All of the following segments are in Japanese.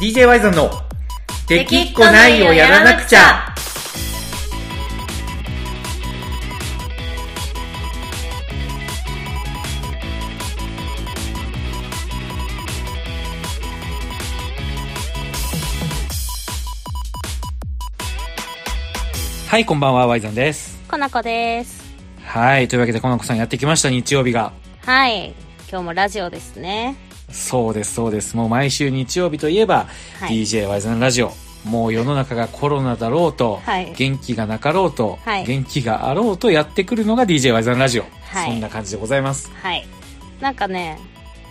DJ ワイゾンの「できっこないをやらなくちゃ」はいこんばんはワイゾンですこなこです。はいというわけでこの子さんやってきました日曜日がはい。今日もラジオですね。そうですそうです。もう毎週日曜日といえば、はい。DJ ワイゾンラジオ。もう世の中がコロナだろうと、はい。元気がなかろうと、はい。元気があろうとやってくるのが DJ ワイゾンラジオ、はい。そんな感じでございます。はい。なんかね、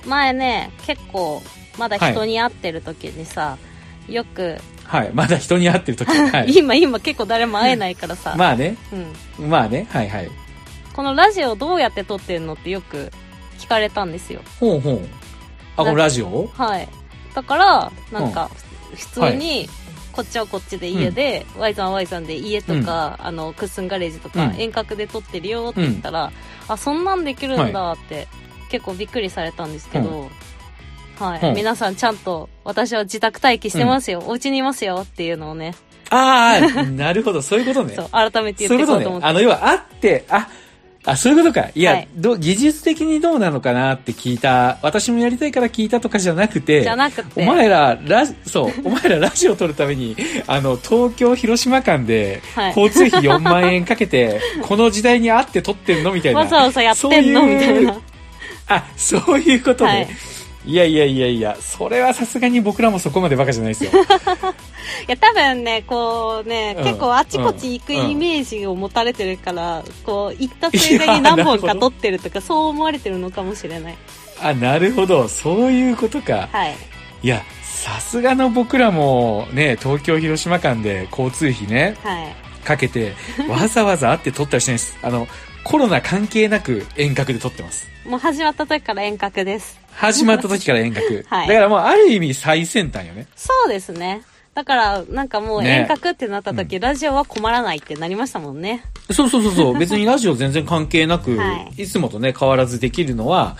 前ね、結構、まだ人に会ってる時にさ、よく、はい。まだ人に会ってる時。はい。今今結構誰も会えないからさ、まあね。うん。まあね。はいはい。このラジオどうやって撮ってるのってよく聞かれたんですよ。ほうほうあこのラジオ？はい。だから、なんか、普通に、こっちはこっちで家で、ワイさんはワイさんで家とか、あの、クッスンガレージとか、うん。遠隔で撮ってるよって言ったら、あ、そんなんできるんだって、結構びっくりされたんですけど、はい、うん。皆さんちゃんと、私は自宅待機してますよ、お家にいますよっていうのをね、ああ なるほど。そういうことね。そう、改めて言っていこうと思って。とね。あの要は会ってああ、そういうことか。いや、はいど技術的にどうなのかなって聞いた、私もやりたいから聞いたとかじゃなくて、じゃなくて、お前ら、ラジ、そう、お前らラジオ撮るために、あの、東京、広島間で、はい交通費4万円かけて、この時代に合って撮ってんのみたいな。わざわざやってんの？そういうみたいな。あ、そういうことね。はいい、やいやいやいや、それはさすがに僕らもそこまでバカじゃないですよ。いや、多分ね、こうね、うん結構あちこち行くイメージを持たれてるから、こう、行ったついでに何本か撮ってるとか、そう思われてるのかもしれない。あ、なるほど。そういうことか。はい。いや、さすがの僕らもね、東京、広島間で交通費ね、はい。かけて、わざわざ会って撮ったりしないです。あの、コロナ関係なく遠隔で撮ってます。もう始まった時から遠隔です。始まった時から遠隔。はいだからもうある意味最先端よね。そうですね。だから、なんかもうね遠隔ってなった時、ラジオは困らないってなりましたもんね。そうそうそうそう。別にラジオ全然関係なく、、はいつもとね、変わらずできるのは、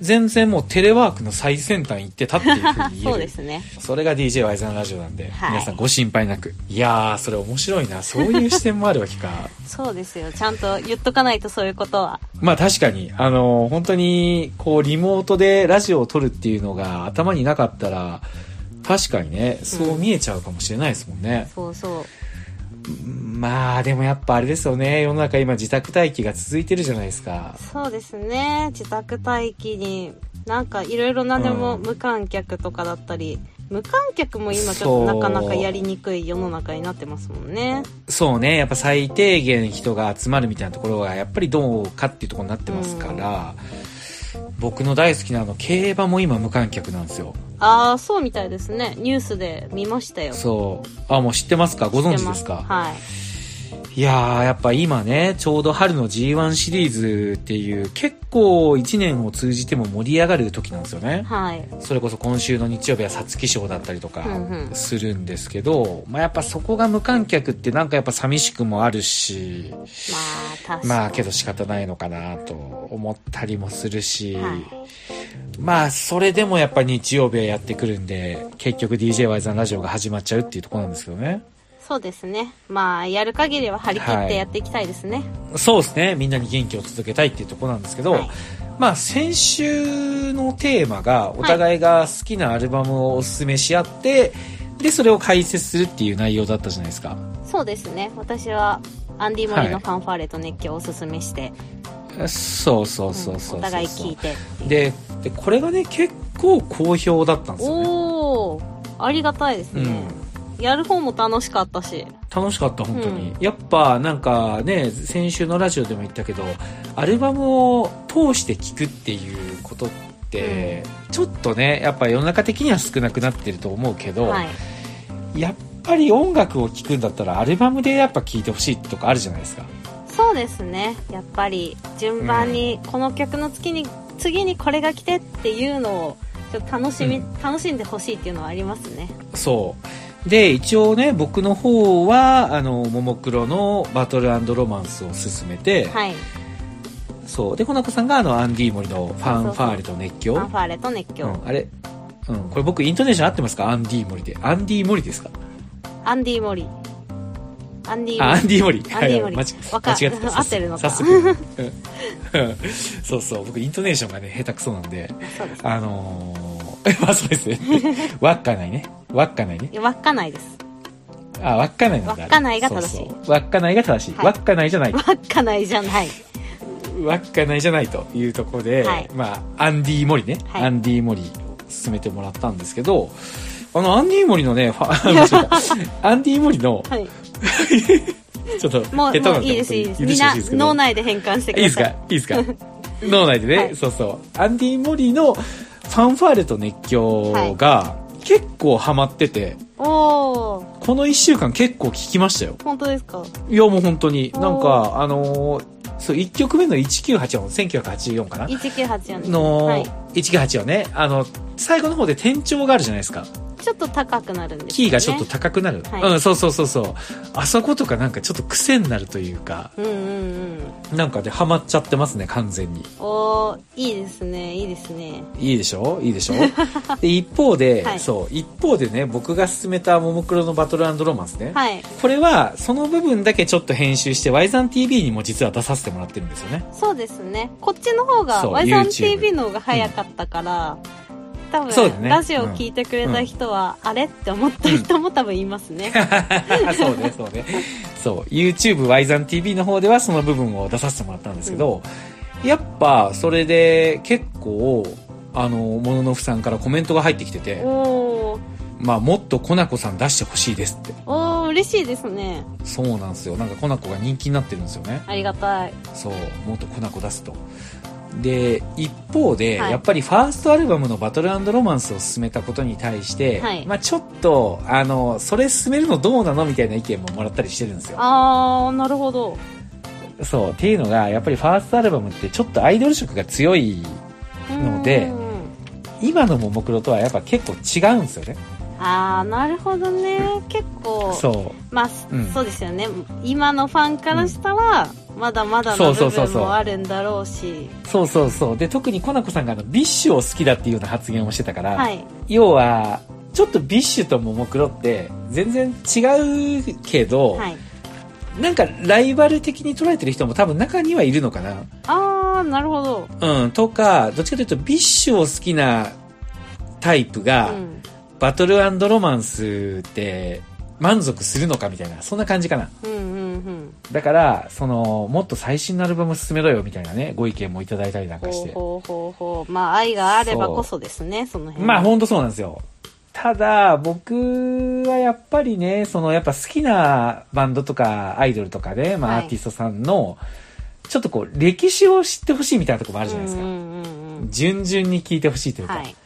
全然もうテレワークの最先端行ってたっていう。そうですね。それが DJ ワイザンラジオなんで、はい皆さんご心配なく。いやー、それ面白いな。そういう視点もあるわけか。そうですよ。ちゃんと言っとかないとそういうことは。まあ確かに、あの本当に、こう、リモートでラジオを撮るっていうのが頭になかったら、確かにね、そう見えちゃうかもしれないですもんね。そうそう。まあ、でもやっぱあれですよね。世の中今自宅待機が続いてるじゃないですか。そうですね。自宅待機に、なんかいろいろなでもうん無観客とかだったり、無観客も今ちょっとなかなかやりにくい世の中になってますもんね。そうね、やっぱ最低限人が集まるみたいなところがやっぱりどうかっていうところになってますから、僕の大好きなあの、競馬も今無観客なんですよ。ああ、そうみたいですね。ニュースで見ましたよ。そう。あ、もう知ってますか？ご存知ですか？はい。いやー、やっぱ今ね、ちょうど春の G1 シリーズっていう結構一年を通じても盛り上がる時なんですよね。はい。それこそ今週の日曜日は皐月賞だったりとかうんうんするんですけど、まあやっぱそこが無観客ってなんかやっぱ寂しくもあるし、まあ、確かに。まあけど仕方ないのかなと思ったりもするし、はいまあそれでもやっぱ日曜日はやってくるんで、結局 DJY さんラジオが始まっちゃうっていうところなんですけどね。そうですね。まあ、やる限りは張り切ってやっていきたいですね。そうですね。みんなに元気を届けたいっていうところなんですけど、はいまあ先週のテーマがお互いが好きなアルバムをおすすめし合って、で、それを解説するっていう内容だったじゃないですか。そうですね。私は、アンディ・モリのファンファーレと熱狂をおすすめして、そうそうそうそうそうお互い聞いて。でで、これがね、結構好評だったんですよね。おー、ありがたいですね。やる方も楽しかったし。楽しかった、本当に。やっぱ、なんかね、先週のラジオでも言ったけど、アルバムを通して聴くっていうことって、ちょっとね、やっぱ世の中的には少なくなってると思うけど、はい。やっぱり音楽を聴くんだったらアルバムでやっぱ聴いてほしいとかあるじゃないですか。そうですね。やっぱり、順番に、この曲の次に、次にこれが来てっていうのを、ちょっと楽しみ、うん楽しんでほしいっていうのはありますね。そう。で、一応ね、僕の方は、あの、ももクロのバトルロマンスを進めて、はい。そう。で、この子さんが、あの、アンディモリのファンファーレと熱狂？ファンファーレと熱狂。うん、あれ、うん。これ僕イントネーション合ってますか？アンディ・モリで。アンディ・モリですか？アンディ・モリ。アンディ・あ、アンディ・モリ。アンディモリはい間違わか間違ってた。合ってるのか早速。うん そうそう。僕イントネーションがね、下手くそなんで。そうです。あのー、まあそうです ね。わっかないね。わっかないね。いや稚内です。あ、稚内なんだ。稚内が正しいそうそう稚内が正しい。はい稚内じゃない。稚内じゃない。稚内じゃないというところで、はいまあ、アンディ・モリね。はいアンディ・モリを進めてもらったんですけど、あの、アンディ・モリのね、アンディ・モリの、はい。ちょっと、もう、下手なもういいです、いいです。許みんな脳内で変換してくいいですか？ださい。いいですか？脳内でね、はいそうそう。アンディ・モリのファンファーレと熱狂が結構ハマってて、おー、この一週間結構聞きましたよ。本当ですか？いやもう本当に。なんか、あのーそう、1曲目の1984、1984かな ?1984 です。の、はい。198をね、あの、最後の方で転調があるじゃないですか。ちょっと高くなるんですよね。キーがちょっと高くなる。はいうん、そうそうそうそう。あそことかなんかちょっと癖になるというか、うんうんうん。なんかでハマっちゃってますね、完全に。おー、いいですね、いいですね。いいでしょ？いいでしょ？で、一方で、はいそう、一方でね、僕が進めたももクロのバトルロマンスね。はい。これは、その部分だけちょっと編集して、ワイザン TV にも実は出させてもらってるんですよね。そうですね。こっちの方が、そう Y さん YouTube TV の方が早かったから、多分、ねラジオ聞いてくれた人は、あれ？って思った人も多分いますね。そうね、そうね。そう、YouTube ワイザン TV の方ではその部分を出させてもらったんですけど、やっぱ、それで結構、あの、モノノフさんからコメントが入ってきてて、まあ、もっとコナコさん出してほしいですって。おー、嬉しいですね。そうなんですよ。なんかコナコが人気になってるんですよね。ありがたい。そう、もっとコナコ出すと。で、一方で、はいやっぱりファーストアルバムのバトルロマンスを進めたことに対して、はいまあちょっと、あの、それ進めるのどうなのみたいな意見ももらったりしてるんですよ。あー、なるほど。そう、っていうのが、やっぱりファーストアルバムってちょっとアイドル色が強い、ので今のももクロとはやっぱ結構違うんですよね。あー、なるほどね。結構、そう。まあ、うんそうですよね。今のファンからしたら、まだまだその部うそうそうそう分もあるんだろうし。そうそうそう。で、特にコナコさんがあの、 BiSH を好きだっていうような発言をしてたから、はい。要は、ちょっと BiSH とももクロって全然違うけど、はい。なんかライバル的に捉えてる人も多分中にはいるのかな。あー、なるほど。うん、とか、どっちかというと BiSH を好きなタイプが、うん。バトルロマンスって満足するのかみたいな、そんな感じかな。うんうんうん。だから、その、もっと最新のアルバム進めろよみたいなね、ご意見もいただいたりなんかして。ほうほうほう。まあ、愛があればこそですね、その辺。まあほんとそうなんですよ。ただ、僕はやっぱりね、そのやっぱ好きなバンドとかアイドルとかね、まあはいアーティストさんの、ちょっとこう、歴史を知ってほしいみたいなところもあるじゃないですか。うんうんうんうん。順々に聴いてほしいというか。はい。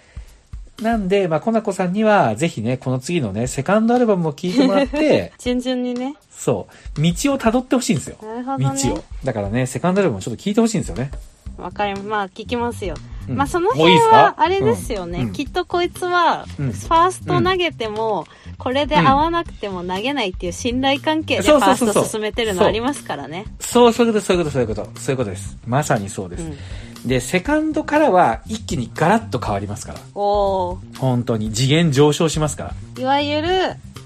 なんで、まあ、コナコさんには、ぜひね、この次のね、セカンドアルバムを聴いてもらって、順々にね。そう、道を辿ってほしいんですよ。なるほ道どねを。。だからね、セカンドアルバムをちょっと聴いてほしいんですよね。わかります。まあ、聞きますよ。うんまあ、その辺は、あれですよね、うんうんきっとこいつは、フうんァースト投げても、これで合わなくても投げないっていう信頼関係でファースト進めてるのありますからね。そう、そういうこと、そういうこと、そういうこと。そういうことです。まさにそうです。うん。で、セカンドからは一気にガラッと変わりますから。おー本当に。次元上昇しますから。いわゆる、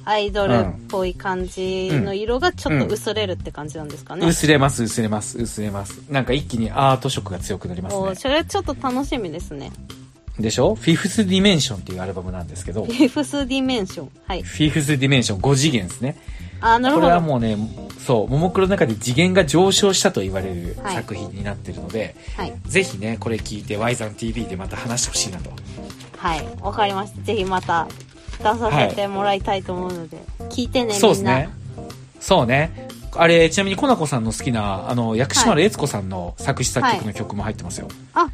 アイドルっぽい感じの色がちょっと薄れるって感じなんですかね。薄れます、薄れます、薄れます。なんか一気にアート色が強くなりますね。おー。それちょっと楽しみですね。でしょ？ Fifth Dimension っていうアルバムなんですけど、フィフスディメンション。はい。フィフスディメンション5次元ですね。あー、なるこほど。れはもうね、そう、ももクロの中で次元が上昇したと言われるはい作品になってるので、はい。ぜひね、これ聞いて、ワイザン TV でまた話してほしいなと。はい。わかりました。ぜひまた出させてもらいたいと思うので、聞いてね。そうですね。そうね。あれ、ちなみにコナコさんの好きな、あの、薬師丸悦子さんの作詞作曲の曲も入ってますよ。あ、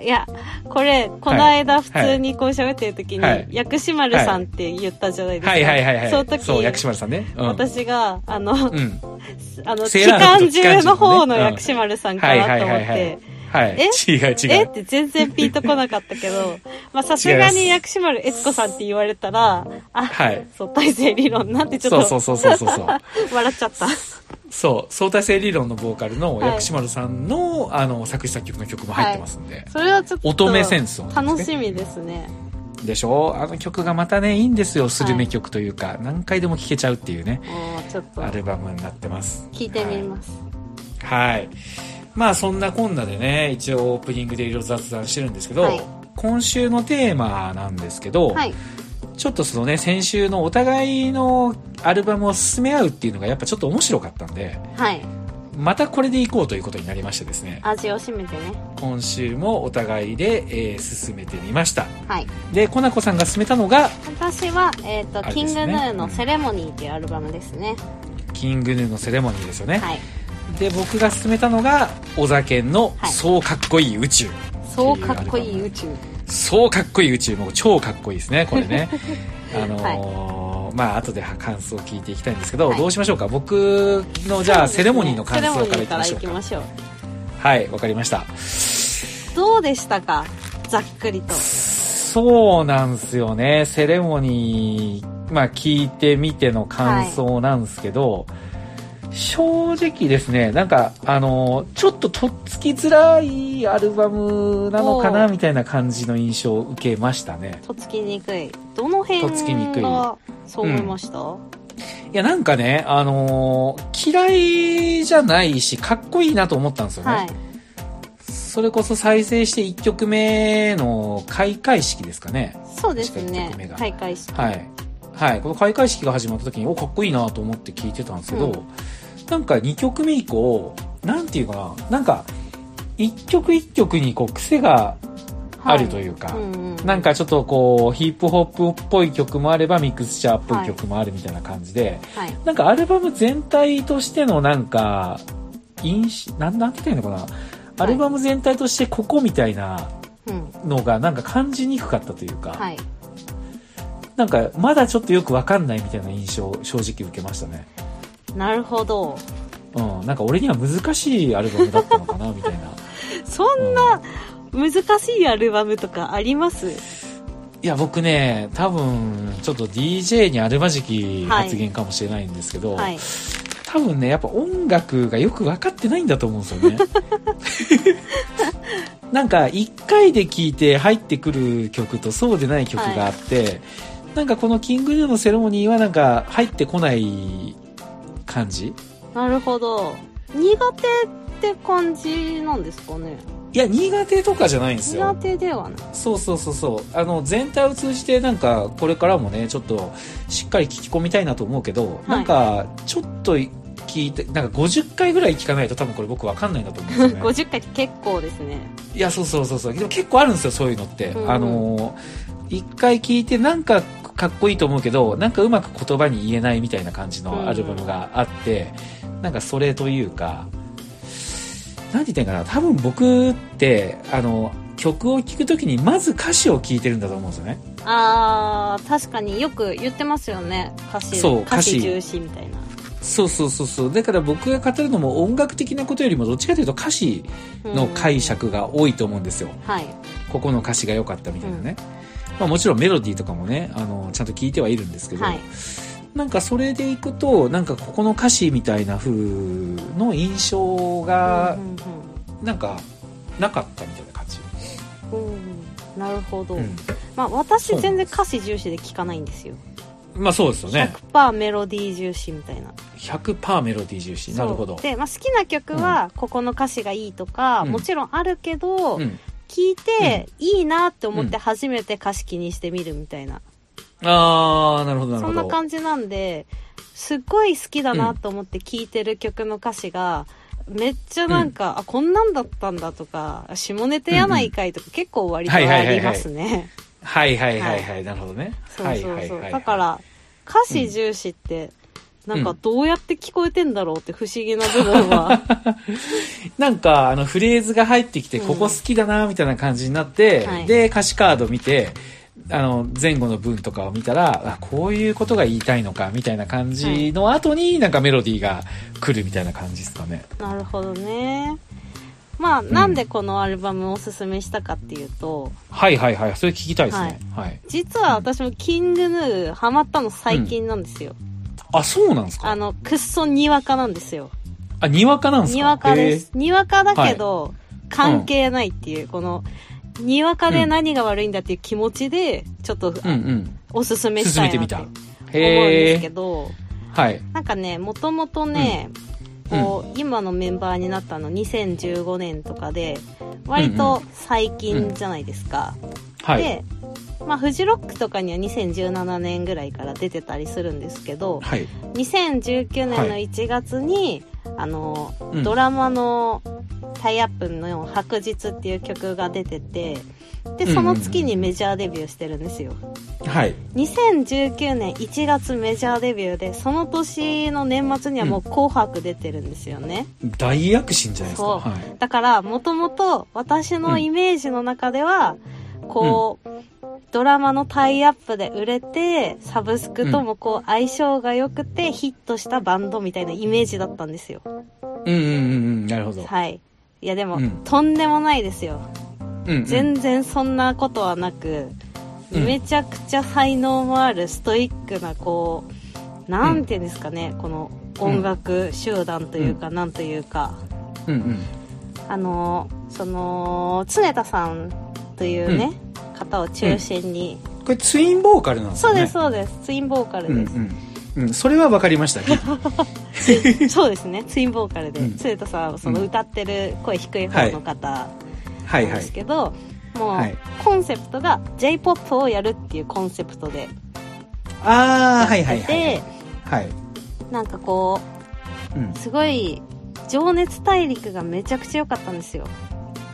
いや、これ、この間普通にこう喋ってる時に、はい薬師丸さんって言ったじゃないですか。はいはいはいはい。その時、そう、薬師丸さんね。うん。私が、あの、うん。あの、セ期間中の方の薬師丸さんかはいなと思って、。はい。え？違う違う。え？って全然ピンとこなかったけど、まあ さすがに薬師丸悦子さんって言われたら、あ、はい。そう、体制理論なんてちょっと、そうそうそうそう。笑っちゃった。そう、相対性理論のボーカルのはい薬師丸さんの、あの、作詞作曲の曲も入ってますんで。それはちょっと、乙女戦争ね楽しみですね。でしょ？あの曲がまたね、いいんですよ。スルメ曲というか、何回でも聴けちゃうっていうね、アルバムになってます。聞いてみます。はい。はい。まあそんなこんなでね、一応オープニングでいろいろ雑談してるんですけど、はい今週のテーマなんですけど、はい。ちょっとそのね、先週のお互いのアルバムを進め合うっていうのがやっぱちょっと面白かったんで、はい。またこれでいこうということになりましてですね、味を占めてね。今週もお互いで、えー進めてみました。はい。で、コナコさんが進めたのが、私は、えっ、と、あれキングヌーのセレモニーっていうアルバムですね。キングヌーのセレモニーですよね。はい。で、僕が進めたのが、小酒のはいそうかっこいい宇宙。そうかっこいい宇宙。そうかっこいい宇宙もう超かっこいいですね、これね。あのーまあ後で感想を聞いていきたいんですけど、はいどうしましょうか？僕のじゃあセレモニーの感想からいきましょうか。いきましょう。はい、わかりました。どうでしたか？ざっくりと。そうなんですよね。セレモニー、まあ聞いてみての感想なんですけど、正直ですね、なんか、あの、ちょっととっつきづらいアルバムなのかなみたいな感じの印象を受けましたね。とっつきにくい。どの辺とっつきにくいがそう思いました、いや、なんかね、あのー嫌いじゃないし、かっこいいなと思ったんですよね。はい。それこそ再生して1曲目の開会式ですかね。そうですね一曲目が。開会式。はい。はい。この開会式が始まった時に、お、かっこいいなと思って聞いてたんですけど、うんなんか2曲目以降、なんていうかな、なんか、1曲1曲にこう癖があるというか、うんうんなんかちょっとこう、ヒップホップっぽい曲もあれば、ミクスチャーっぽい曲もあるみたいな感じで、はい。なんかアルバム全体としてのなんか、印象、なん、なんて言ったらいいのかな、アルバム全体としてここみたいなうん。のがなんか感じにくかったというか、はい。なんかまだちょっとよくわかんないみたいな印象を正直受けましたね。なるほど。うん。なんか俺には難しいアルバムだったのかな、みたいな。そんな難しいアルバムとかあります？いや、僕ね、多分、ちょっと DJ にあるまじき発言かもしれないんですけど、はい。多分ね、やっぱ音楽がよく分かってないんだと思うんですよね。なんか、一回で聴いて入ってくる曲とそうでない曲があって、なんかこのキングヌーのセレモニーはなんか入ってこない感じ？なるほど。苦手って感じなんですかね？いや、苦手とかじゃないんですよ苦。手ではない。そうそうそうそう。あの、全体を通じてなんか、これからもね、ちょっと、しっかり聞き込みたいなと思うけど、いなんか、ちょっと聞いて、なんか50回ぐらい聞かないと多分これ僕わかんないんだと思うんですよね。50回って結構ですね。いや、そうそうそうそう。でも結構あるんですよ、そういうのって。うんうんあの、一回聞いてなんかかっこいいと思うけど、なんかうまく言葉に言えないみたいな感じのアルバムがあって、なんかそれというか、なんて言ったらいいかな、多分僕って、あの、曲を聴くときにまず歌詞を聴いてるんだと思うんですよね。あー、確かによく言ってますよね。歌詞、そう歌詞歌詞重視みたいな。そうそうそうそう。だから僕が語るのも音楽的なことよりもどっちかというと歌詞の解釈が多いと思うんですよ。はい。ここの歌詞が良かったみたいなね。まあもちろんメロディーとかもね、あの、ちゃんと聞いてはいるんですけど、はいなんかそれでいくと、なんかここの歌詞みたいな風の印象がう、んなんか、なかったみたいな感じ。うんうんうんなるほど。うん。まあ私全然歌詞重視で聞かないんですよ。まあそうですよね。100%メロディー重視みたいな。100%メロディー重視。なるほど。で、まあ好きな曲は、ここの歌詞がいいとか、うんもちろんあるけど、うん。聞いて、いいなって思って初めて歌詞気にしてみるみたいな。あー、なるほどなるそほど。んな感じなんで、すっごい好きだなと思って聴いてる曲の歌詞が、めっちゃなんか、あ、こんなんだったんだとか、下ネタやないかいとか、結構割とありますね。はいはいはいはい。なるほどね。そうはいそうそう。はいはい。だから、歌詞重視って、なんかどうやって聞こえてんだろうって不思議な部分は。なんか、あの、フレーズが入ってきて、うんここ好きだな、みたいな感じになって、はいで、歌詞カード見て、あの、前後の文とかを見たら、あ、こういうことが言いたいのか、みたいな感じの後に、なんかメロディーが来るみたいな感じですかね。なるほどね。まあ、なんでこのアルバムをおすすめしたかっていうと、はいはいはい。それ聞きたいですね。はい。実は私もキングヌーハマったの最近なんですよ。あ、そうなんですか？あの、くっそにわかなんですよ。あ、にわかなんですか？にわかです。にわかだけど、関係ないっていう、この、にわかで何が悪いんだっていう気持ちで、ちょっと、うんうん。おすすめしたいなって思うんですけへど、え。はい。なんかね、もともとね、うんこう、今のメンバーになったの2015年とかで、割と最近じゃないですか。はい。で、まあ、フジロックとかには2017年ぐらいから出てたりするんですけど、はい。2019年の1月に、あの、うんドラマのタイアップの白日っていう曲が出てて、で、その月にメジャーデビューしてるんですよ。はい。2019年1月メジャーデビューで、その年の年末にはもう紅白出てるんですよね。大躍進じゃないですか。そうはい。だから、もともと私のイメージの中では、こう、ドラマのタイアップで売れて、サブスクともこう相性が良くてヒットしたバンドみたいなイメージだったんですよ。うんうんうんうん。なるほど。はい。いやでも、うんとんでもないですよ。うんうん。全然そんなことはなく、うんめちゃくちゃ才能もあるストイックなこうなんていうんですかね、この音楽集団というか、なんというかうんうん。あのその常田さんというね、方を中心に、これツインボーカルなんですよね。そうですそうです。ツインボーカルです、うんうん。うん、それは分かりました。ね。そうですね。ツインボーカルで、うん。さんはその歌ってる声低い方の方なんです。けど、もう、はい。コンセプトが j p o p をやるっていうコンセプトでああ、はいはいはい。はい。なんかこうん。う、すごい情熱大陸がめちゃくちゃ良かったんですよ。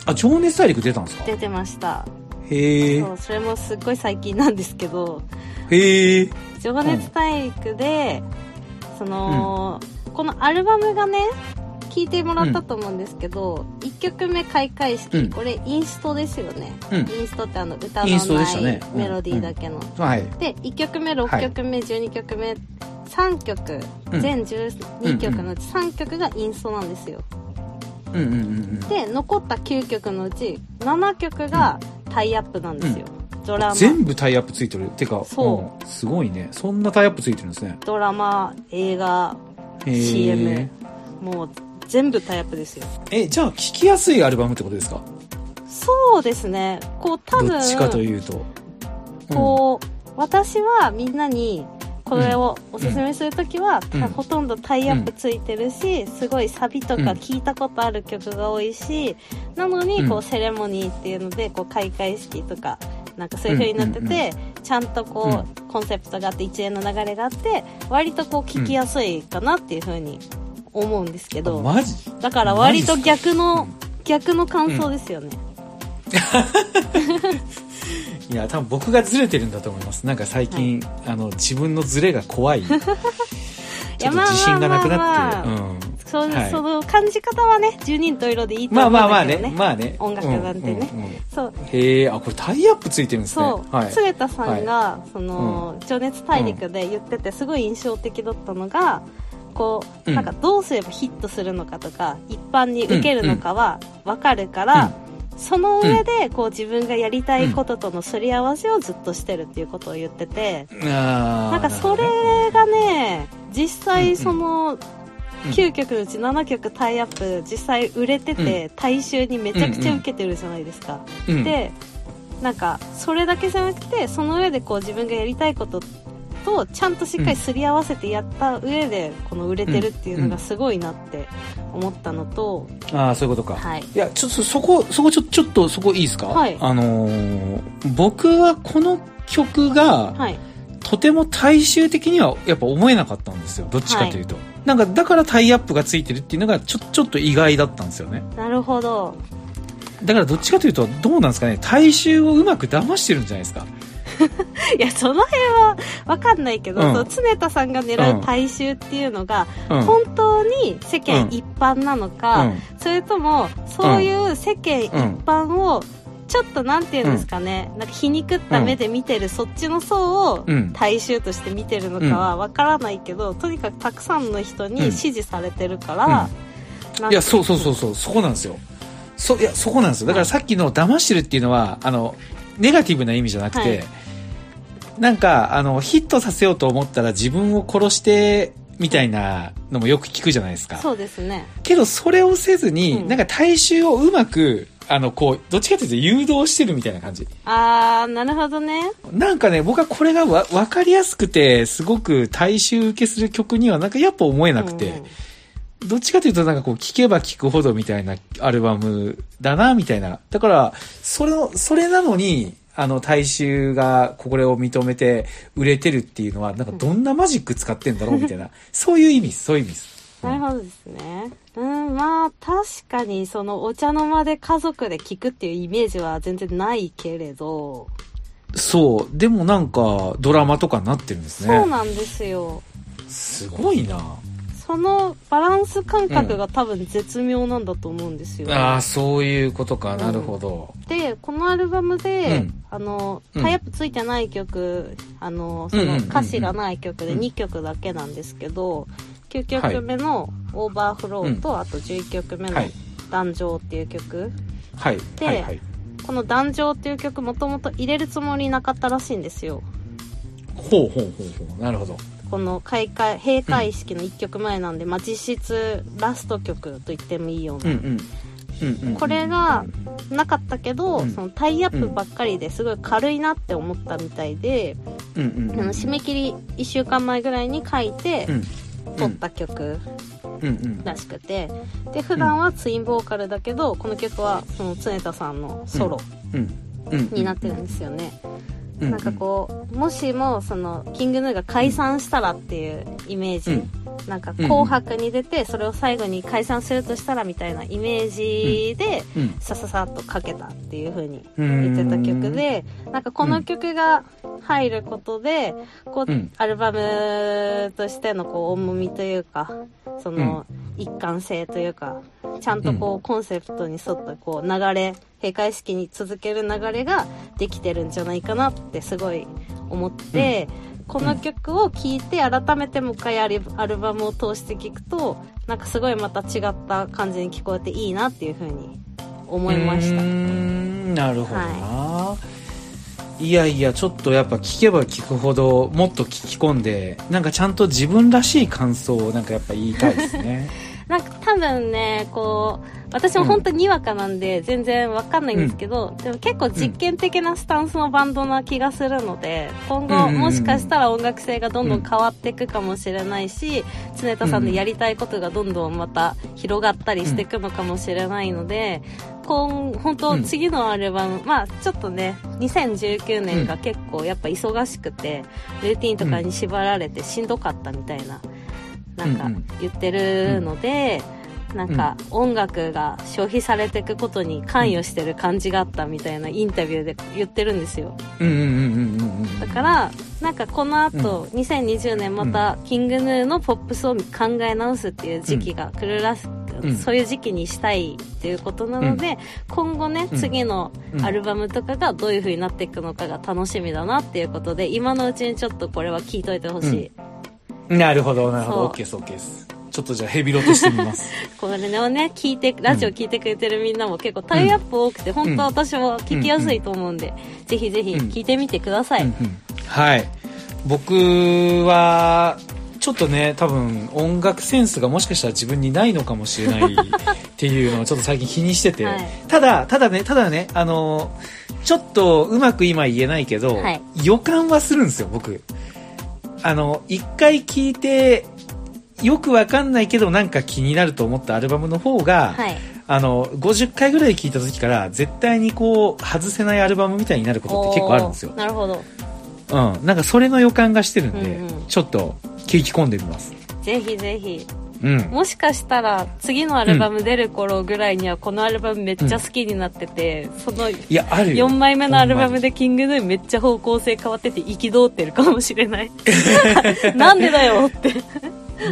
あ、情熱大陸出たんですか？出てましたへえそ。れもすっごい最近なんですけどへえ。情熱大陸で、その、このアルバムがね聞いてもらったと思うんですけど、1曲目開会式、うん。これインストですよね、うん。インストってあの歌のないメロディーだけの、はい。で1曲目6曲目、12曲目3曲、うん。全12曲のうち3曲がインストなんですようんうんうんうん。で残った9曲のうち7曲がタイアップなんですよ、ドラマ全部タイアップついてる。てか、そうんすごいね。そんなタイアップついてるんですね。ドラマ映画 CM もう全部タイアップですよえ、じゃあ聴きやすいアルバムってことですか？そうですねこう多分どっちかというと。うんこう、私はみんなにこれをおすすめするときは、うん。たほとんどタイアップついてるし、すごいサビとか聞いたことある曲が多いし、なのにこううんセレモニーっていうのでこう開会式とかなんかそういう風になってて、ちゃんとこう、コンセプトがあって一連の流れがあって割とこう聞きやすいかなっていう風に思うんですけど、だから割と逆うのん逆の感想ですよね、いや、多分僕がずれてるんだと思います。なんか最近、あの、自分のずれが怖い。ちょっと自信がなくまあまなって。あまあうん。そうはいその感じ方はね十人十色でいいとまあ思うんまあまあだけどね,、ね。まあね。音楽なんてねうんうんうんそうへえ、あ、これタイアップついてるんですね。そう、はい。常田さんが、その、情熱大陸で言っててすごい印象的だったのがこう、うんなんかどうすればヒットするのかとか一般に受けるのかは分かるから、その上でこう自分がやりたいこととのすり合わせをずっとしてるっていうことを言ってて、あーなんかそれがね実際その、9曲のうち7曲タイアップ実際売れてて、大衆にめちゃくちゃ受けてるじゃないですか、うん。でなんかそれだけじゃなくてその上でこう自分がやりたいこととちゃんとしっかりすり合わせてやった上でこの売れてるっていうのがすごいなって思ったのと、ああ、そういうことか。はいいや、ちょっとそこ、そこちょ、ちょっとそこいいですか？はいあのー僕はこの曲が、はいとても大衆的にはやっぱ思えなかったんですよ。どっちかというと。なんか、だからタイアップがついてるっていうのが、ちょ、ちょっと意外だったんですよね。なるほどだからどっちかというと、どうなんですかね？大衆をうまく騙してるんじゃないですか。いやその辺は分かんないけど、うん。そう常田さんが狙う大衆っていうのが、うん。本当に世間一般なのか、うん。それともそういう世間一般をちょっとなんていうんですかね、なんか皮肉った目で見てるそっちの層をうん。大衆として見てるのかはわからないけど、とにかくたくさんの人に支持されてるから、いや、そうそうそうそう、そこなんですよ。そ、いや、そこなんですよ。だからさっきの騙してるっていうのは、あの、ネガティブな意味じゃなくて、はいなんか、あの、ヒットさせようと思ったら自分を殺して、みたいなのもよく聞くじゃないですか。そうですね。けど、それをせずに、うんなんか大衆をうまく、あの、こう、どっちかというと誘導してるみたいな感じ。あー、なるほどね。なんかね、僕はこれがわ、わかりやすくて、すごく大衆受けする曲にはなんかやっぱ思えなくて、うんどっちかというとなんかこう、聴けば聴くほどみたいなアルバムだな、みたいな。だから、それの、それなのに、あの、大衆がこれを認めて売れてるっていうのは、なんかどんなマジック使ってんだろうみたいな。そういう意味です、そういう意味です。なるほどですね。うん、まあ、確かに、その、お茶の間で家族で聞くっていうイメージは全然ないけれど、そう。でもなんか、ドラマとかになってるんですね。そうなんですよ。すごいな。そのバランス感覚が多分絶妙なんだと思うんですよ。ああ、そういうことか。なるほど。で、このアルバムで、うんあの、うんタイアップついてない曲、あの、そうんうんうんうんの歌詞がない曲でうん2曲だけなんですけど、9曲目のオーバーフローと、あと11曲目のはい壇上っていう曲。はい。ではいはい。この壇上っていう曲もともと入れるつもりなかったらしいんですよ。ほうほうほうほう。なるほど。この開会、閉会式の1曲前なんで、まあ実質ラスト曲と言ってもいいような。うんうん。うんうん。これがなかったけど、うんそのタイアップばっかりですごい軽いなって思ったみたいで、うんうんうん。あの締め切り1週間前ぐらいに書いてうん。撮った曲うんうん。らしくてで普段はツインボーカルだけどこの曲はその常田さんのソロうん。うん。になってるんですよね、うんなんかこうもしもそのキングヌーが解散したらっていうイメージ、うん。なんか紅白に出てそれを最後に解散するとしたらみたいなイメージでうん。さささっとかけたっていう風にうん。言ってた曲で、なんかこの曲が入ることで、こう、うん。アルバムとしてのこう重みというか、その一貫性というか、ちゃんとこうコンセプトに沿ったこう流れ、閉会式に続ける流れができてるんじゃないかなってすごい思って、この曲を聴いて改めてもう一回アルアルバムを通して聴くと、なんかすごいまた違った感じに聞こえていいなっていう風に思いました。うー。んなるほどな、い、やいやちょっとやっぱ聞けば聞くほどもっと聞き込んでなんかちゃんと自分らしい感想をなんかやっぱ言いたいですね。なんか多分ね、こう、私も本当にわかなんで全然わかんないんですけど、でも結構実験的なスタンスのバンドな気がするので、今後うん。うんうんもしかしたら音楽性がどんどん変わっていくかもしれないし、常田さんのやりたいことがどんどんまた広がったりしていくのかもしれないので、今、本当うん次のアルバム、まあちょっとね、2019年が結構やっぱ忙しくて、ルーティンとかに縛られてしんどかったみたいな、なん。かうんうん言ってるので、なんか音楽が消費されていくことに関与してる感じがあったみたいなインタビューで言ってるんですよ。うんうんうんうんうんうんだから、なんかこの後、2020年またキングヌーのポップスを考え直すっていう時期が来るらしく、うん。そういう時期にしたいっていうことなので、今後ね、うん次のうんアルバムとかがどういう風になっていくのかが楽しみだなっていうことで、今のうちにちょっとこれは聞いといてほしい。なるほどなるほど。OK です OK ですちょっとじゃあヘビロテしてみます。これをね、聞いて、ラジオ聞いてくれてるみんなも結構タイアップ多くて、本当私も聞きやすいと思うんで、ぜひぜひ聞いてみてください。うんうん。はい。僕はちょっとね多分音楽センスがもしかしたら自分にないのかもしれない っていうのをちょっと最近気にしてて、はい。ただただねただねあのちょっとうまく今言えないけど、はい予感はするんですよ僕あの一回聞いてよくわかんないけどなんか気になると思ったアルバムの方が、はい。あの50回ぐらい聞いた時から絶対にこう外せないアルバムみたいになることって結構あるんですよなるほど。うん、なんかそれの予感がしてるんで、うんうんちょっと聞き込んでみます。ぜひぜひ。うん。もしかしたら、次のアルバム出る頃ぐらいには、このアルバムめっちゃ好きになってて、そのいや、あるよ。4枚目のアルバムでキングヌーめっちゃ方向性変わってて憤ってるかもしれない。なんでだよって。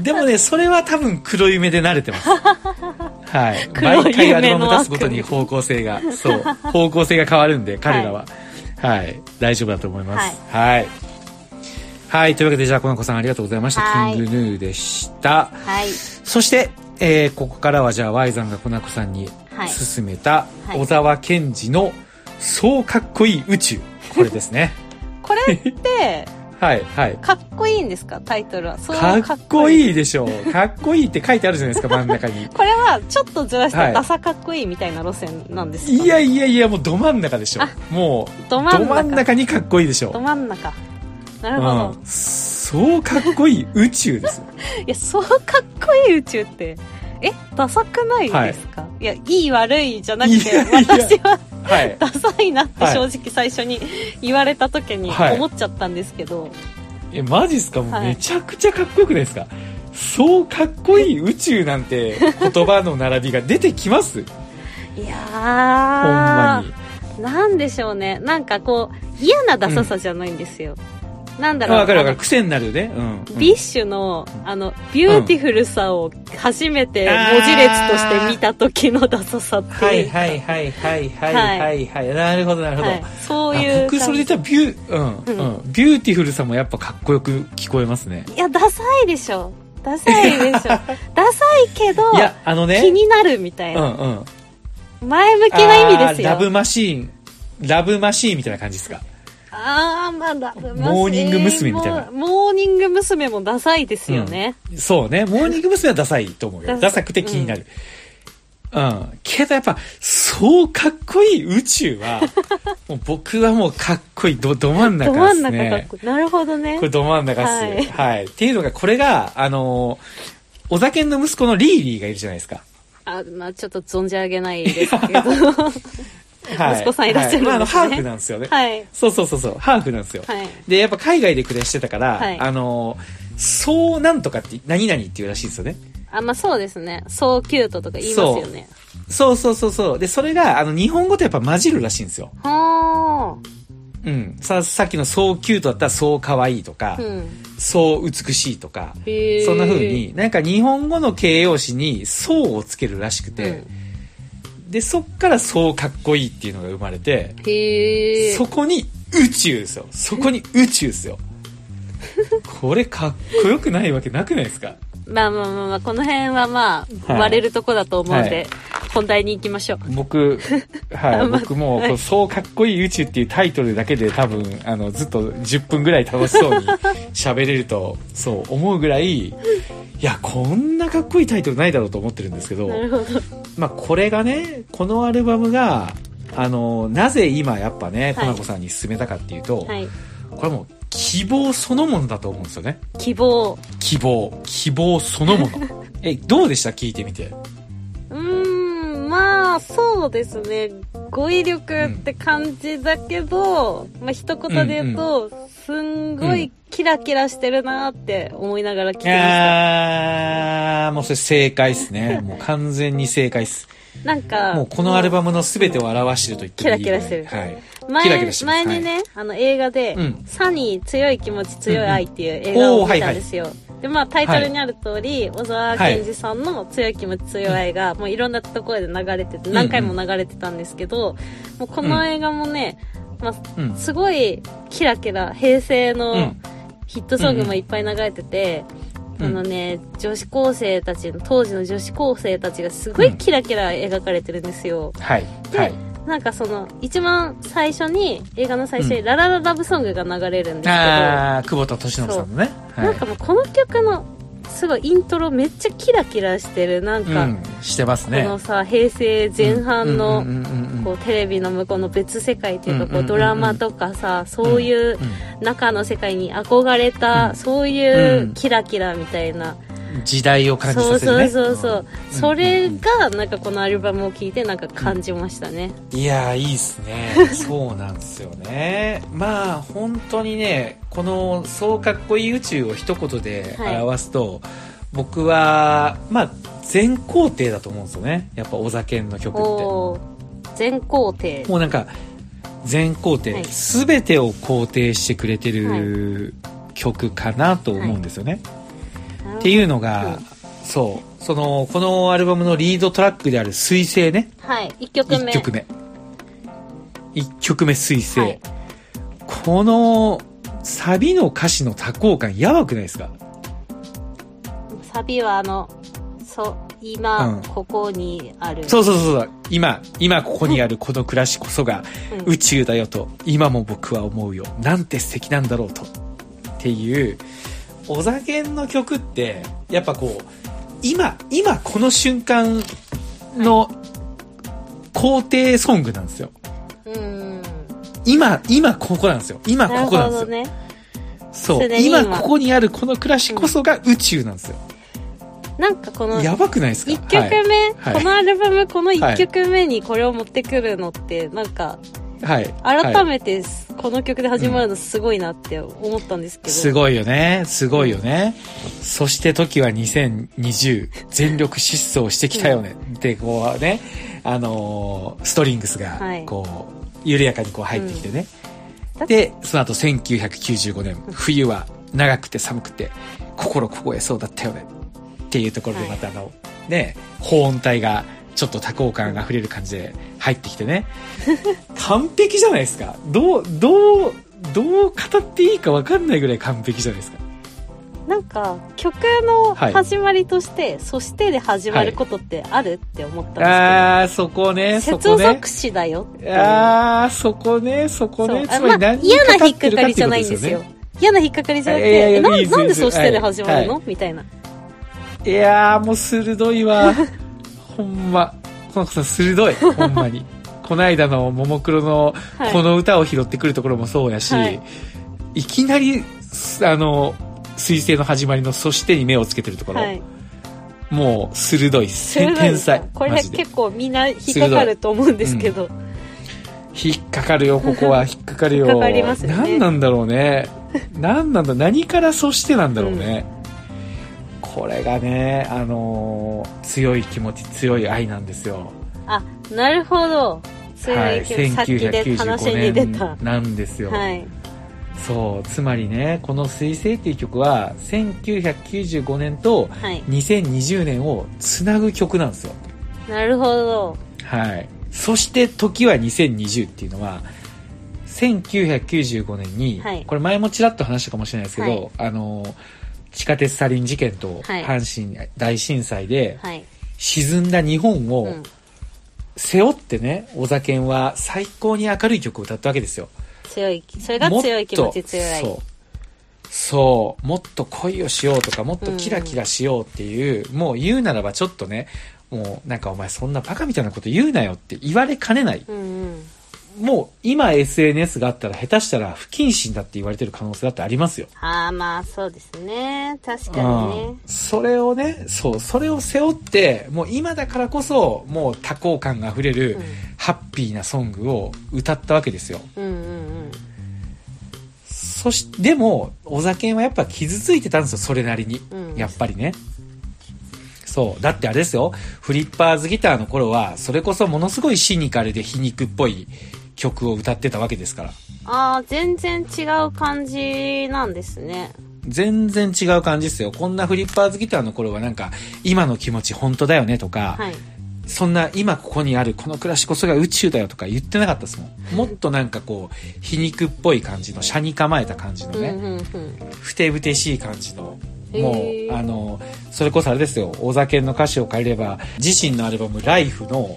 でもね、それは多分黒夢で慣れてます。はい。毎回アルバム出すごとに方向性が、そう、方向性が変わるんで、彼らは。はい。大丈夫だと思います。はい。はい。というわけで、じゃあ、この子さんありがとうございました。はいキングヌーでした。はい。そして、えー、ここからはじゃあ、Y さんがコナコさんにはい勧めた、はい小沢健二の、そうかっこいい宇宙。これですね。これって、はいはい。かっこいいんですか？タイトルは。そうかっこい。いいでしょう。かっこいい。って書いてあるじゃないですか真ん中に。これはちょっとずらして、はい。ダサかっこいいみたいな路線なんです。かいやいやいやもうど真ん中でしょあもうど真ん中。にかっこいいでしょど真ん中。なるほど。うん、そうかっこいい宇宙です いや、そうかっこいい宇宙って、え、ダサくないですか、い、や、いい悪いじゃなくて、私ははい。ダサいなってはい。正直最初に言われた時にはい。思っちゃったんですけど、えマジっすか？めちゃくちゃかっこよくないですか、そうかっこいい宇宙なんて言葉の並びが出てきます？いやほんまー、に。なんでしょうね。なんかこう、嫌なダサさじゃないんですよ。なんだろう。あわかるわかる癖になるねうん、うん BiSH の、あの、ビューティフルさを初めて文字列として見た時のダサさっていう。はいはいはいはいはいはいはい、なるほどなるほど、はいそういうあ僕それで言ったらビュー、うん、ビューティフルさもやっぱかっこよく聞こえますね。いや、ダサいでしょ。ダサいでしょ。ダサいけど、いや、あのね、気になるみたいうんな。うん。前向きな意味ですよ。ラブマシーン、ラブマシーンみたいな感じですか。ああ、ラブモーニング娘。みたいなえーもモーニング娘。もダサいですよね。そうね、モーニング娘。はダサいと思うよ。ダサくて気になる。うん。けどやっぱ、そうかっこいい宇宙は、もう僕はもうかっこいい、ど、ど真ん中ど真んですね。中かっこいい。なるほどねこ。れど真ん中っす。ははいい。っていうのが、これが、あのー、お酒の息子のリーリーがいるじゃないですか。あ、まあちょっと存じ上げないですけど。はい。息子さんいらっしゃるんですねはいまあ、あの、ハーフなんですよね。はい。そうそうそうそう、ハーフなんですよ。はい。で、やっぱ海外で暮らしてたから、はいあのー、そうなんとかって、何々っていうらしいですよね。あ、まあそうですね。そうキュートとか言いますよね。そうそうそうそう。で、それが、あの、日本語とやっぱ混じるらしいんですよ。はうん。さ、さっきのそうキュートだったらそう可愛いとか、ー。うん。そう美しいとか、そんな風に、なんか日本語の形容詞にそうをつけるらしくて、で、そっからそうかっこいいっていうのが生まれて。そこに宇宙ですよ。そこに宇宙ですよ。これかっこよくないわけなくないですか？まあまあまあまあ、この辺はまあ、はい。割れるとこだと思うんで、はい。本題に行きましょう。僕、はい、ま僕も、うそうかっこいい宇宙っていうタイトルだけで多分、あの、ずっと10分ぐらい楽しそうに喋れると、そう思うぐらい、いや、こんなかっこいいタイトルないだろうと思ってるんですけど。まあ、これがね、このアルバムが、あの、なぜ今やっぱね、はい。コナコさんに勧めたかっていうと、はい。これもう希望そのものだと思うんですよね。希望。希望。希望そのもの。え、どうでした？聞いてみて。まあ、そうですね。語彙力って感じだけど、まあ一言で言うと、すんごいキラキラしてるなって思いながら聞きいました。やー、もうそれ正解っすね。もう完全に正解っす。なんか、もうこのアルバムの全てを表してると言ってもいいキラキラしてるはい。前キラキラ前にね、あの映画で、うんサニー強い気持ち強い愛っていう映画を見たんですよ。で、まあタイトルにある通り、小沢健二さんの強い気持ち強い愛が、もういろんなところで流れてて、ん何回も流れてたんですけど、もうこの映画もね、まあ、うん。すごいキラキラ、平成うのん。ヒットソングもいっぱい流れてて、うん。あのね、女子高生たちの、当時の女子高生たちがすごいキラキラ描かれてるんですよ。はい。で、はい。なんかその、一番最初に、映画の最初に、うん。ララララブソングが流れるんですけど、あー、久保田敏信さんのね。はないんかもうこの曲の、すごいイントロめっちゃキラキラしてる、なんか、うん、してますこね。のさ、平成前半の、テレビの向こうの別世界っていうか、こうドラマとかさ、そういううん。中の世界に憧れた、うん。そういううん。キラキラみたいな、時代を感じそうさせるね。そうそうそう、んそれがなんかこのアルバムを聴いてなんか感じましたね、いやー、いいっすね。そうなんですよね。まあ、本当にね、この、そうかっこいい宇宙を一言で表すと、僕は、まあ、全肯定だと思うんですよね。やっぱ、お酒の曲って。全肯定もうなんか、全肯定はい、すべ、てを肯定してくれてる曲かなと思うんですよね。っていうのが、うんそう、その、このアルバムのリードトラックである水星ね。はい1曲目1曲目。1曲目水星。はいこの、サビの歌詞の多幸感やばくないですか？サビはあのそう今、うんここにあるそうそうそうそう。今、今ここにある この暮らしこそがうん宇宙だよと、今も僕は思うよ。なんて素敵なんだろうと。っていう、お酒の曲って、やっぱこう、今、今この瞬間の肯定ソングなんですよ。うん。今、今ここなんですよ。今ここなんですよ。ね。そう。今今ここにあるこの暮らしこそが宇宙なんですよ。なんかこの、やばくないですか？一曲目、はいこのアルバム、この一曲目にこれを持ってくるのって、なんか、はい。改はいめてこの曲で始まるのすごいなって思ったんですけど。すごいよね。すごいよね。そして時は2020、全力疾走してきたよね。で、こうね、あのーストリングスがはい、こう、緩やかにこう入ってきてね。だってで、その後1995年、冬は長くて寒くて、心凍えそうだったよね。っていうところでまたあの、ね、保音体が、ちょっと多幸感あふれる感じで入ってきてね。完璧じゃないですか。どう、どう、どう語っていいか分かんないぐらい完璧じゃないですか。なんか、曲のはい始まりとして、そしてで始まることってあるって思ったんですけど。あー、そこね、そ接こね続。詞だよ。あー、そこね、そこね。つまりまあ嫌な引っかかりじゃないんですすよ。嫌な引っかかりじゃなくて、なやいいですなんでそしてで始まるの、はみたいな。いやー、もう鋭いわ。ほんま。この子さん鋭い。ほんまに。こないだのももクロのはいこの歌を拾ってくるところもそうやし、はいい、きなり、すあの、彗星の始まりのそしてに目をつけてるところ、はい。もう鋭い天才。これ。結構みんな引っかかると思うんですけど。引っかかるよ、ここは。引っかかるよ。引っかかりますよね何なんだろうね。何なんだ、何からそしてなんだろうね。これがね、あのー強い気持ち、強い愛なんですよ。あ、なるほど。強はいい、気持ちさっきで話に出1995た年。なんですよ。はい。そう、つまりね、この水星っていう曲は、1995年とはい。2020年をつなぐ曲なんですよ。なるほど。はい。そして時は2020っていうのは、1995年に、はいこれ前もちらっと話したかもしれないですけど、はいあの、地下鉄サリン事件とはい阪神大震災ではい。沈んだ日本をうん。背負ってね、小田健は最高に明るい曲を歌ったわけですよ。強い、それが強い気持ち強いそう。そう。もっと恋をしようとか、もっとキラキラしようっていう、もう言うならばちょっとね、もうなんかお前そんなバカみたいなこと言うなよって言われかねない。うんうん。もう今 SNS があったら下手したら不謹慎だって言われてる可能性だってありますよ。ああ、まあ、そうですね。確かにねうん。それをね、そう、それを背負って、もう今だからこそ、もう多幸感が溢れる、うんハッピーなソングを歌ったわけですよ。うんうんうん。そし、でも、小酒はやっぱ傷ついてたんですよ、それなりに。うんやっぱりね。そう。だってあれですよ、フリッパーズギターの頃は、それこそものすごいシニカルで皮肉っぽい曲を歌ってたわけですから。ああ、全然違う感じなんですね。全然違う感じですよ。こんなフリッパーズギターの頃はなんか、今の気持ち本当だよねとか、はい。そんな今ここにあるこの暮らしこそが宇宙だよとか言ってなかったですもん。もっとなんかこう、皮肉っぽい感じの、車に構えた感じのね。ふてぶてしい感じの、もう、あの、それこそあれですよ、大酒の歌詞を変えれば、自身のアルバム、ライフの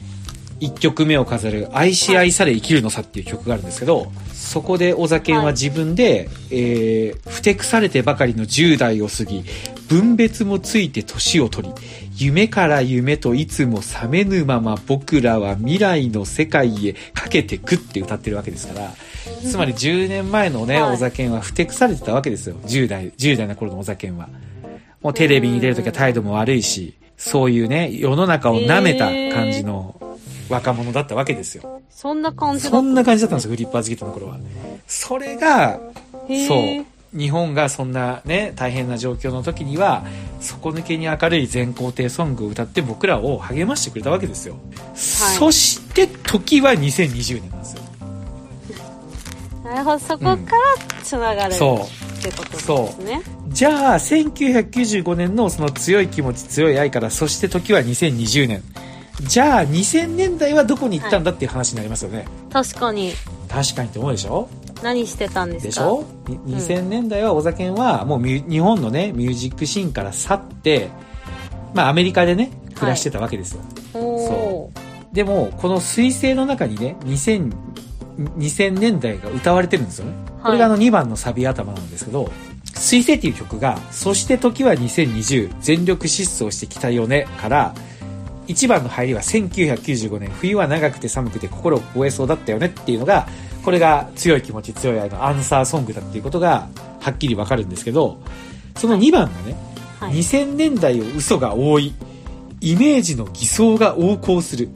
1曲目を飾る、愛し愛され生きるのさっていう曲があるんですけど、そこで小酒は自分で、えー、ふてくされてばかりの10代を過ぎ、分別もついて年を取り、夢から夢といつも冷めぬまま僕らは未来の世界へかけてくって歌ってるわけですから、つまり10年前のね、はい小酒はふてくされてたわけですよ。10代、10代の頃の小酒は。もうテレビに出るときは態度も悪いし、そういうね、世の中を舐めた感じの若者だったわけですよ。そんな感じんな感じだったんですよ、フリッパーズギターの頃は。それが、へそうー。日本がそんなね、大変な状況の時には、底抜けに明るい全肯定ソングを歌って僕らを励ましてくれたわけですよ。そして、時は2020年なんですよ。なるほど、そこからつながる、そうってことですね。じゃあ、1995年のその強い気持ち、強い愛から、そして時は2020年。じゃあ、2000年代はどこに行ったんだっていう話になりますよね。確かに。確かにって思うでしょ？何してたんですか？でしょ？に ?2000 年代は小酒はもう日本のね、ミュージックシーンから去って、まあアメリカでね、暮らしてたわけですよ。おーでも、この彗星の中にね、2000、2000年代が歌われてるんですよね。これがあの2番のサビ頭なんですけど、水星っていう曲が、そして時は2020、全力疾走してきたよね、から、1番の入りは1995年、冬は長くて寒くて心を凍えそうだったよねっていうのが、これが強い気持ち、強い愛のアンサーソングだっていうことが、はっきりわかるんですけど、その2番がね、はい。2000年代を嘘が多い、イメージの偽装が横行する、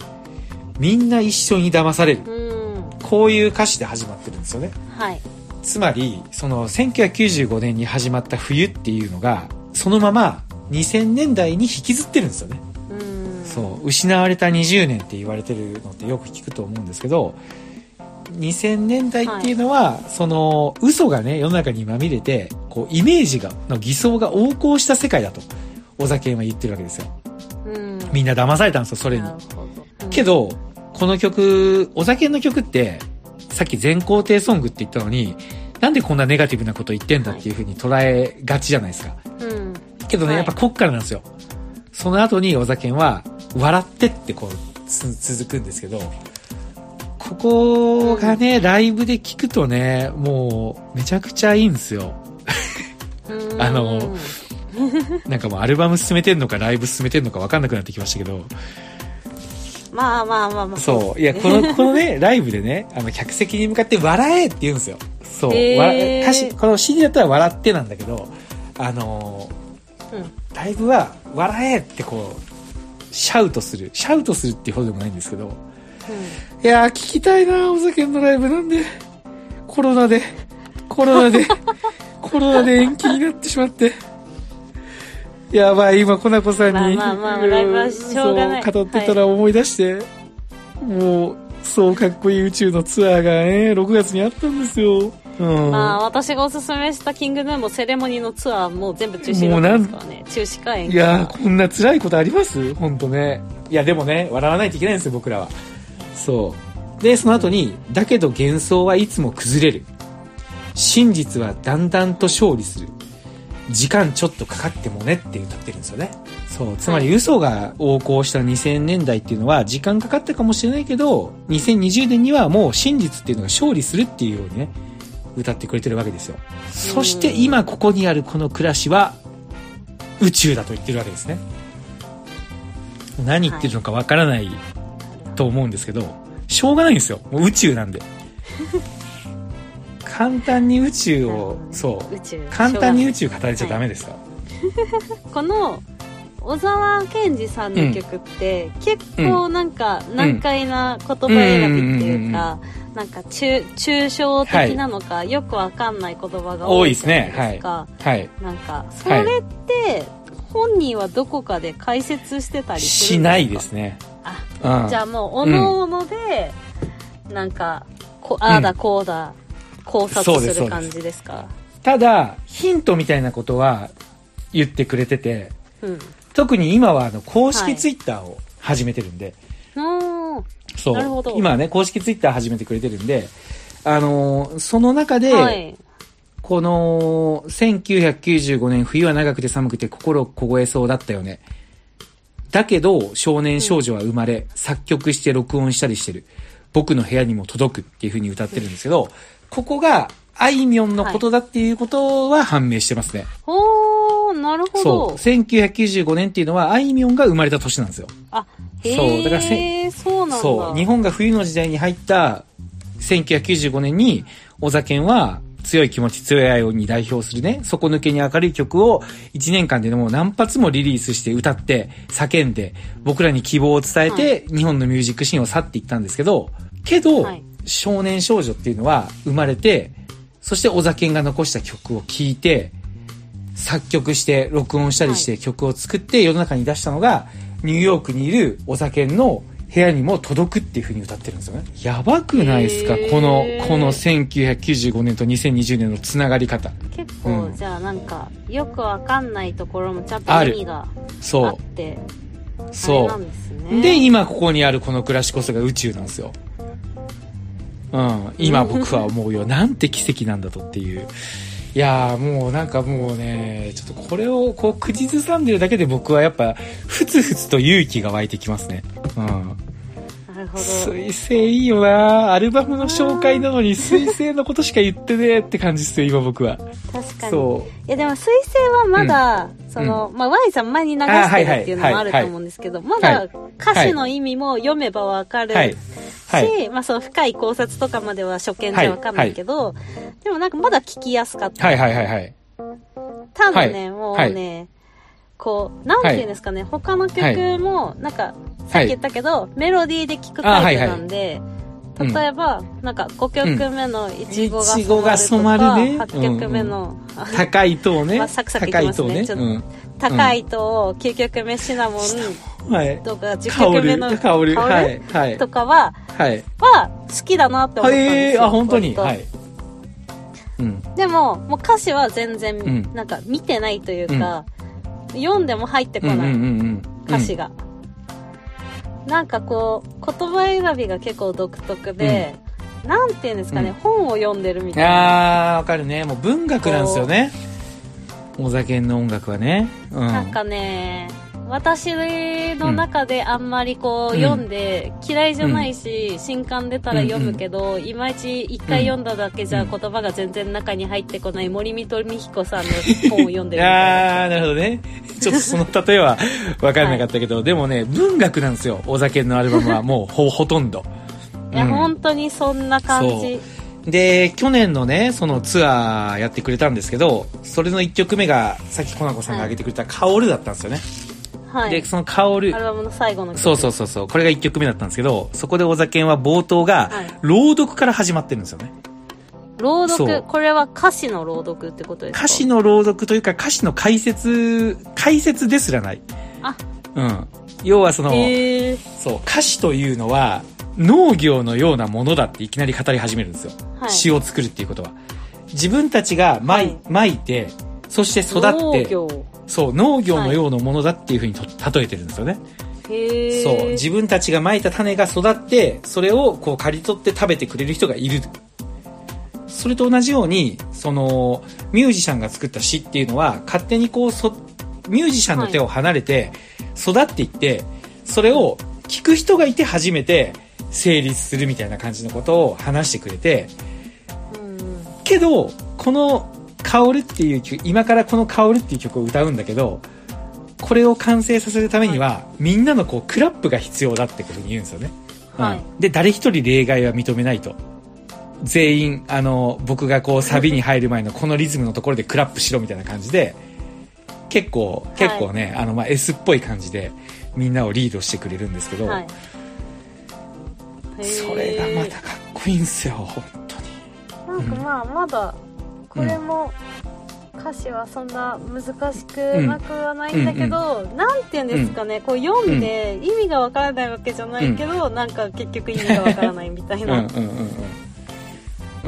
みんな一緒に騙される、うん。こういう歌詞で始まってるんですよね。はい。つまり、その1995年に始まった冬っていうのが、そのまま2000年代に引きずってるんですよね。うん。そう、失われた20年って言われてるのってよく聞くと思うんですけど、2000年代っていうのは、その、嘘がね、世の中にまみれて、こう、イメージが、の偽装が横行した世界だと、小酒は言ってるわけですよ。うん。みんな騙されたんですよ、それに。うんけ、ど、この曲、お酒の曲って、さっき全肯定ソングって言ったのに、なんでこんなネガティブなこと言ってんだっていう風に捉えがちじゃないですか。うん。けどね、はいやっぱこっからなんですよ。その後にお酒は、笑ってってこう、つ続くんですけど、ここがね、ライブで聞くとね、もう、めちゃくちゃいいんですよ。うんあのなんかもうアルバム進めてんのかライブ進めてんのか分かんなくなってきましたけど、まあまあまあまあ。そう。いや、この、このね、ライブでね、あの、客席に向かって笑えって言うんですよ。そう。へーわ歌詞、この CD だったら笑ってなんだけど、あのうん。ーライブは笑えってこう、シャウトする。シャウトするっていうほどでもないんですけど、いやー、聞きたいなお酒のライブ。なんで、コロナで、コロナで、コロナで延期になってしまって。やばい、今、コナコさんに、まあまあまあライブはしょうがない。そう語ってたら思い出して、もう、そうかっこいい宇宙のツアーがね、6月にあったんですよ。うん。まあ、私がおすすめしたキングヌーもセレモニーのツアーもう全部中止になってますからね。中止かいやー、こんな辛いことあります？本当ね。いや、でもね、笑わないといけないんですよ、僕らは。そう。で、その後に、だけど幻想はいつも崩れる。真実はだんだんと勝利する。時間ちょっとかかってもねって歌ってるんですよね。そう。つまり嘘が横行した2000年代っていうのは時間かかったかもしれないけど、2020年にはもう真実っていうのが勝利するっていうようにね、歌ってくれてるわけですよ。そして今ここにあるこの暮らしは宇宙だと言ってるわけですね。何言ってるのかわからないと思うんですけど、しょうがないんですよ。もう宇宙なんで。簡単に宇宙を、そう。簡単に宇宙。宙語れちゃダメですよ。この、小沢健二さんの曲って、結構なんか難解な言葉選びっていうか、なんか抽抽象的なのか、よくわかんない言葉が多いじゃないですか。はい。なんか、それって、本人はどこかで解説してたりすしるんですか？ないですね。あ、うん。じゃあもう、おのおので、なんか、こああだこうだ、考察そうですする感じです。かただ、ヒントみたいなことは言ってくれてて、うん。特に今はあの公式はいツイッターを始めてるんで、おーそう。なるほど今はね、公式ツイッター始めてくれてるんで、あのーその中で、はい。この、1995年冬は長くて寒くて心凍えそうだったよね。だけど、少年少女は生まれ、作曲して録音したりしてる。僕の部屋にも届くっていう風に歌ってるんですけど、ここが、あいみょんのことだっていうことは判明してますね。おー、なるほそう。ど。1995年っていうのは、あいみょんが生まれた年なんですよ。あ、へそうだからせえ、そうなんだ。そう。日本が冬の時代に入った1995年に、小酒は強い気持ち、強い愛をに代表するね、底抜けに明るい曲を1年間でもう何発もリリースして歌って、叫んで、僕らに希望を伝えて、日本のミュージックシーンを去っていったんですけど、けど、はい少年少女っていうのは生まれて、そして小酒が残した曲を聴いて、作曲して、録音したりして曲を作って世の中に出したのが、ニューヨークにいるお酒の部屋にも届くっていう風に歌ってるんですよね。やばくないですか？この、この1995年と2020年のつながり方。結構、うんじゃあなんか、よくわかんないところもちゃんと意味があそって、そなんで。ね。で、今ここにあるこの暮らしこそが宇宙なんですよ。うん。今僕は思うよ。なんて奇跡なんだとっていう。いやーもうなんかもうね、ちょっとこれをこう口ずさんでるだけで僕はやっぱ、ふつふつと勇気が湧いてきますね。うん。なるるほど。水星いいよなアルバムの紹介なのに水星のことしか言ってねえって感じですよ、今僕は。確かに。そいやでも水星はまだ、その、まあ Y さん前に流してるっていうのもあると思うんですけど、まだ歌詞の意味も読めばわかるう。はい。し、はい。まあその深い考察とかまでは初見じゃわかんないけど、でもなんかまだ聞きやすかった。はいはいはいはい。ただね、はいもうね、こう、なんていうんですかね、他の曲も、なんか、さっき言ったけど、メロディーで聴くタイプなんで、はい例えば、なんか5曲目のいちごが染まるね。8曲目の、高い塔ね。まあサクサクいき高いますね。ちょっと塔ねうん。高いと9曲目シナモンはい。とか10香る、曲目の香る。はい。はい。とかは、はい。は好きだなって思ったんですよ。はい。あ、本当に。はい。うん。でも、もう歌詞は全然、んなんか見てないというか、読んでも入ってこない。うんうんうんうん。歌詞が、なんかこう言葉選びが結構独特で、なんていうんですかね、うん本を読んでるみたいなあー、わかるね。もう文学なんですよね。お酒の音楽はね。うん。なんかね私の中であんまりこううん読んで、嫌いじゃないし、新刊出たら読むけど、いまいち一回読んだだけじゃうん言葉が全然中に入ってこない森見と美彦さんの本を読んでる あー、なるほどね。ちょっとその例えは分からなかったけど、でもね、文学なんですよ。お酒のアルバムはもうほ、ほとんど。いや、うん本当にそんな感じで、去年のね、そのツアーやってくれたんですけど、それの1曲目が、さっきコナコさんが挙げてくれた、カオルだったんですよね。はいで、そのカオルア、ルバムの最後の曲そうそうそうそう、これが1曲目だったんですけど、そこでお酒は冒頭がはい、朗読から始まってるんですよね。朗読？これは歌詞の朗読ってことですか？歌詞の朗読というか歌詞の解説、解説ですらない。あうん。要はその、そう、歌詞というのは農業のようなものだっていきなり語り始めるんですよ。はい詩を作るっていうことは。自分たちがまい、はいまいて、そして育って、農業そう、農業のようなものだっていうふうにと例えてるんですよね。そう、自分たちがまいた種が育って、それをこう刈り取って食べてくれる人がいる。それと同じように、その、ミュージシャンが作った詩っていうのは、勝手にこう、そ、ミュージシャンの手を離れて、育っていって、それを聞く人がいて初めて成立するみたいな感じのことを話してくれて、うんけど、この、香るっていう曲、今からこの香るっていう曲を歌うんだけど、これを完成させるためには、みんなのこう、クラップが必要だってことに言うんですよね。はい。うん。で、誰一人例外は認めないと。全員、あの、僕がこう、サビに入る前のこのリズムのところでクラップしろみたいな感じで、結構、い結構ね、あの、まあ、S っぽい感じで、みんなをリードしてくれるんですけど、はいそれがまたかっこいいんですよ、本当に。なんかまあまだこれも歌詞はそんな難しくなくはないんだけど、なんて言うんですかね、こう読んで意味がわからないわけじゃないけど、なんか結局意味がわからないみたいな、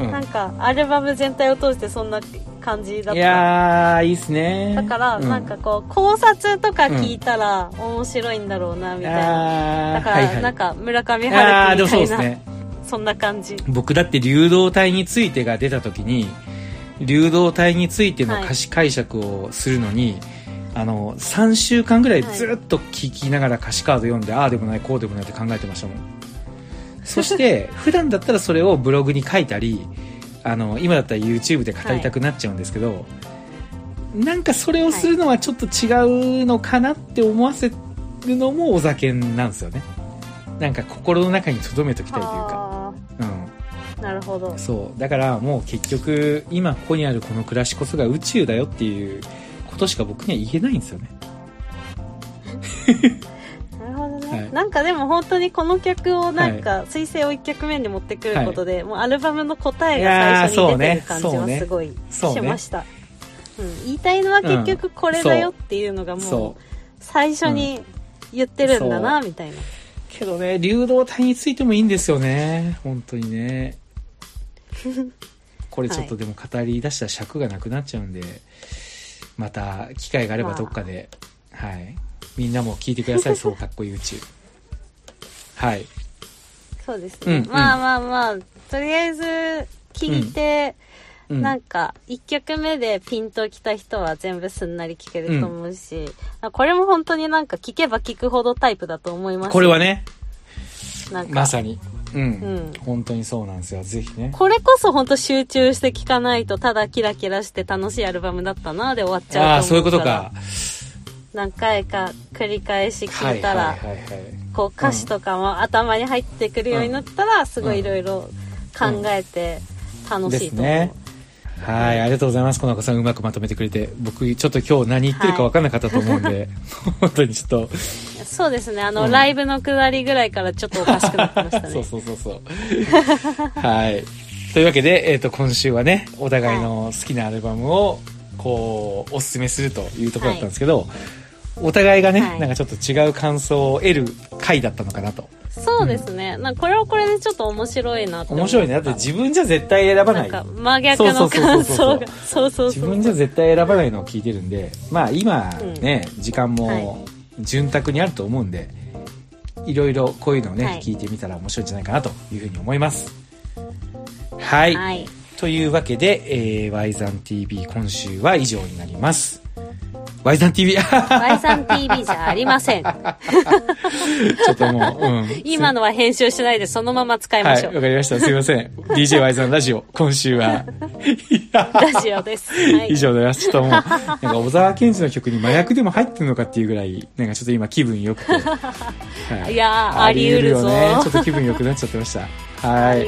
なんかアルバム全体を通してそんな感じだっいたやー、いいっすね。だから、うん。なんかこう考察とか聞いたら面白いんだろうなみたいな、だから、はいはい。なんか村上春樹みたいなそんな感じ。僕だって流動体についてが出た時に、流動体についての歌詞解釈をするのに、あの、3週間ぐらいずっと聞きながら歌詞カード読んで、ああでもない、こうでもないって考えてましたもん。そして、普段だったらそれをブログに書いたり、あの、今だったら YouTube で語りたくなっちゃうんですけど、なんかそれをするのはちょっと違うのかなって思わせるのもお酒なんですよね。なんか心の中に留めときたいというか。あうん。ーなるほどそう。だからもう結局、今ここにあるこの暮らしこそが宇宙だよっていうことしか僕には言えないんですよね。なんかでも本当にこの曲をなんか彗星を1曲目に持ってくることで、もうアルバムの答えが最初に出てる感じはすごいしました、うん、言いたいのは結局これだよっていうのがもう。最初に言ってるんだなみたいな。けどね、流動体についてもいいんですよね。本当にね。これちょっとでも語り出したら尺がなくなっちゃうんで、また機会があればどっかで、はい。みんなも聞いてください、そうかっこいい宇宙。はい。そうですね、うんうんまあまあまあとりあえず聞いて、うん。なんか1曲目でピンときた人は全部すんなり聴けると思うし、これも本当になんか聴けば聴くほどタイプだと思いますこれはね。まさに。うん。うん本当にそうなんですよ。ぜひね。これこそ本当集中して聴かないと、ただキラキラして楽しいアルバムだったな、で終わっちゃう。ああ、そういうことか。何回か繰り返し聴はいいたら、はいはいはい。こう歌詞とかも頭に入ってくるようになったら、すごいいろいろ考えて楽しいと思う。ですねはい、ありがとうございます。この子さんうまくまとめてくれて。僕、ちょっと今日何言ってるか分かんなかったと思うんで、本当にちょっと、そうですね。あの、うんライブの下りぐらいからちょっとおかしくなってましたね。そうそうそうそう。はい。というわけで、えっ、と、今週はね、お互いの好きなアルバムを、こう、おすすめするというところだったんですけど、お互いがね、はいなんかちょっと違う感想を得る回だったのかなと。そうですね。なんかこれはこれでちょっと面白いなって思った面白いね。だって自分じゃ絶対選ばな。ないんか真逆の感想が。そうそうそう。自分じゃ絶対選ばないのを聞いてるんで、まあ今ね、時間はも潤沢にあると思うんで、いろいろこういうのをね、はい聞いてみたら面白いんじゃないかなというふうに思います。はい。はい。というわけで、えー、Y ザン TV 今週は以上になります。Y ザン TV! ち Y さん TV じゃありません。ょっともう、うん。今のは編集しないでそのまま使いまはい、しょう。わかりました。すいません。DJY ザンラジオ、今週は、ラジオです。はい。以上です。ちょっともう、なんか小沢健二の曲に麻薬でも入ってるのかっていうぐらい、なんかちょっと今気分良くて。はいやーあり得るぞね。ちょっと気分良くなっちゃってました。はい。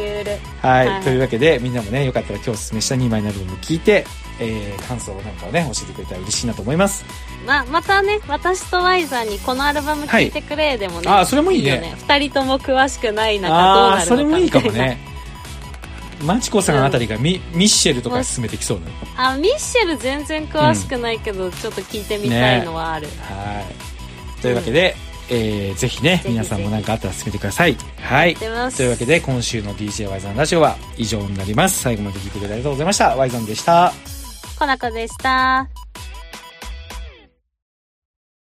はい、はいというわけで、みんなもね、よかったら今日おすすめした2枚のアルバム聞いて、えー、感想なんかをね、教えてくれたら嬉しいなと思います。ま、またね、私とワイザーにこのアルバム聴いてくれでもね。あーそれもいいねよね。二人とも詳しくない中どうなるのかそれもいいかもね。マチコさんあたりがミ,、ミッシェルとか進めてきそうな。あ、ミッシェル全然詳しくないけど、ちょっと聞いてみたいのはある。はい。というわけで、えー、ぜひね、ぜひ皆さんも何かあったら進めてください。はい。というわけで、今週の DJ ワイザンラジオは以上になります。最後まで聞いてくれてありがとうございました。ワイザンでした。コナコでした。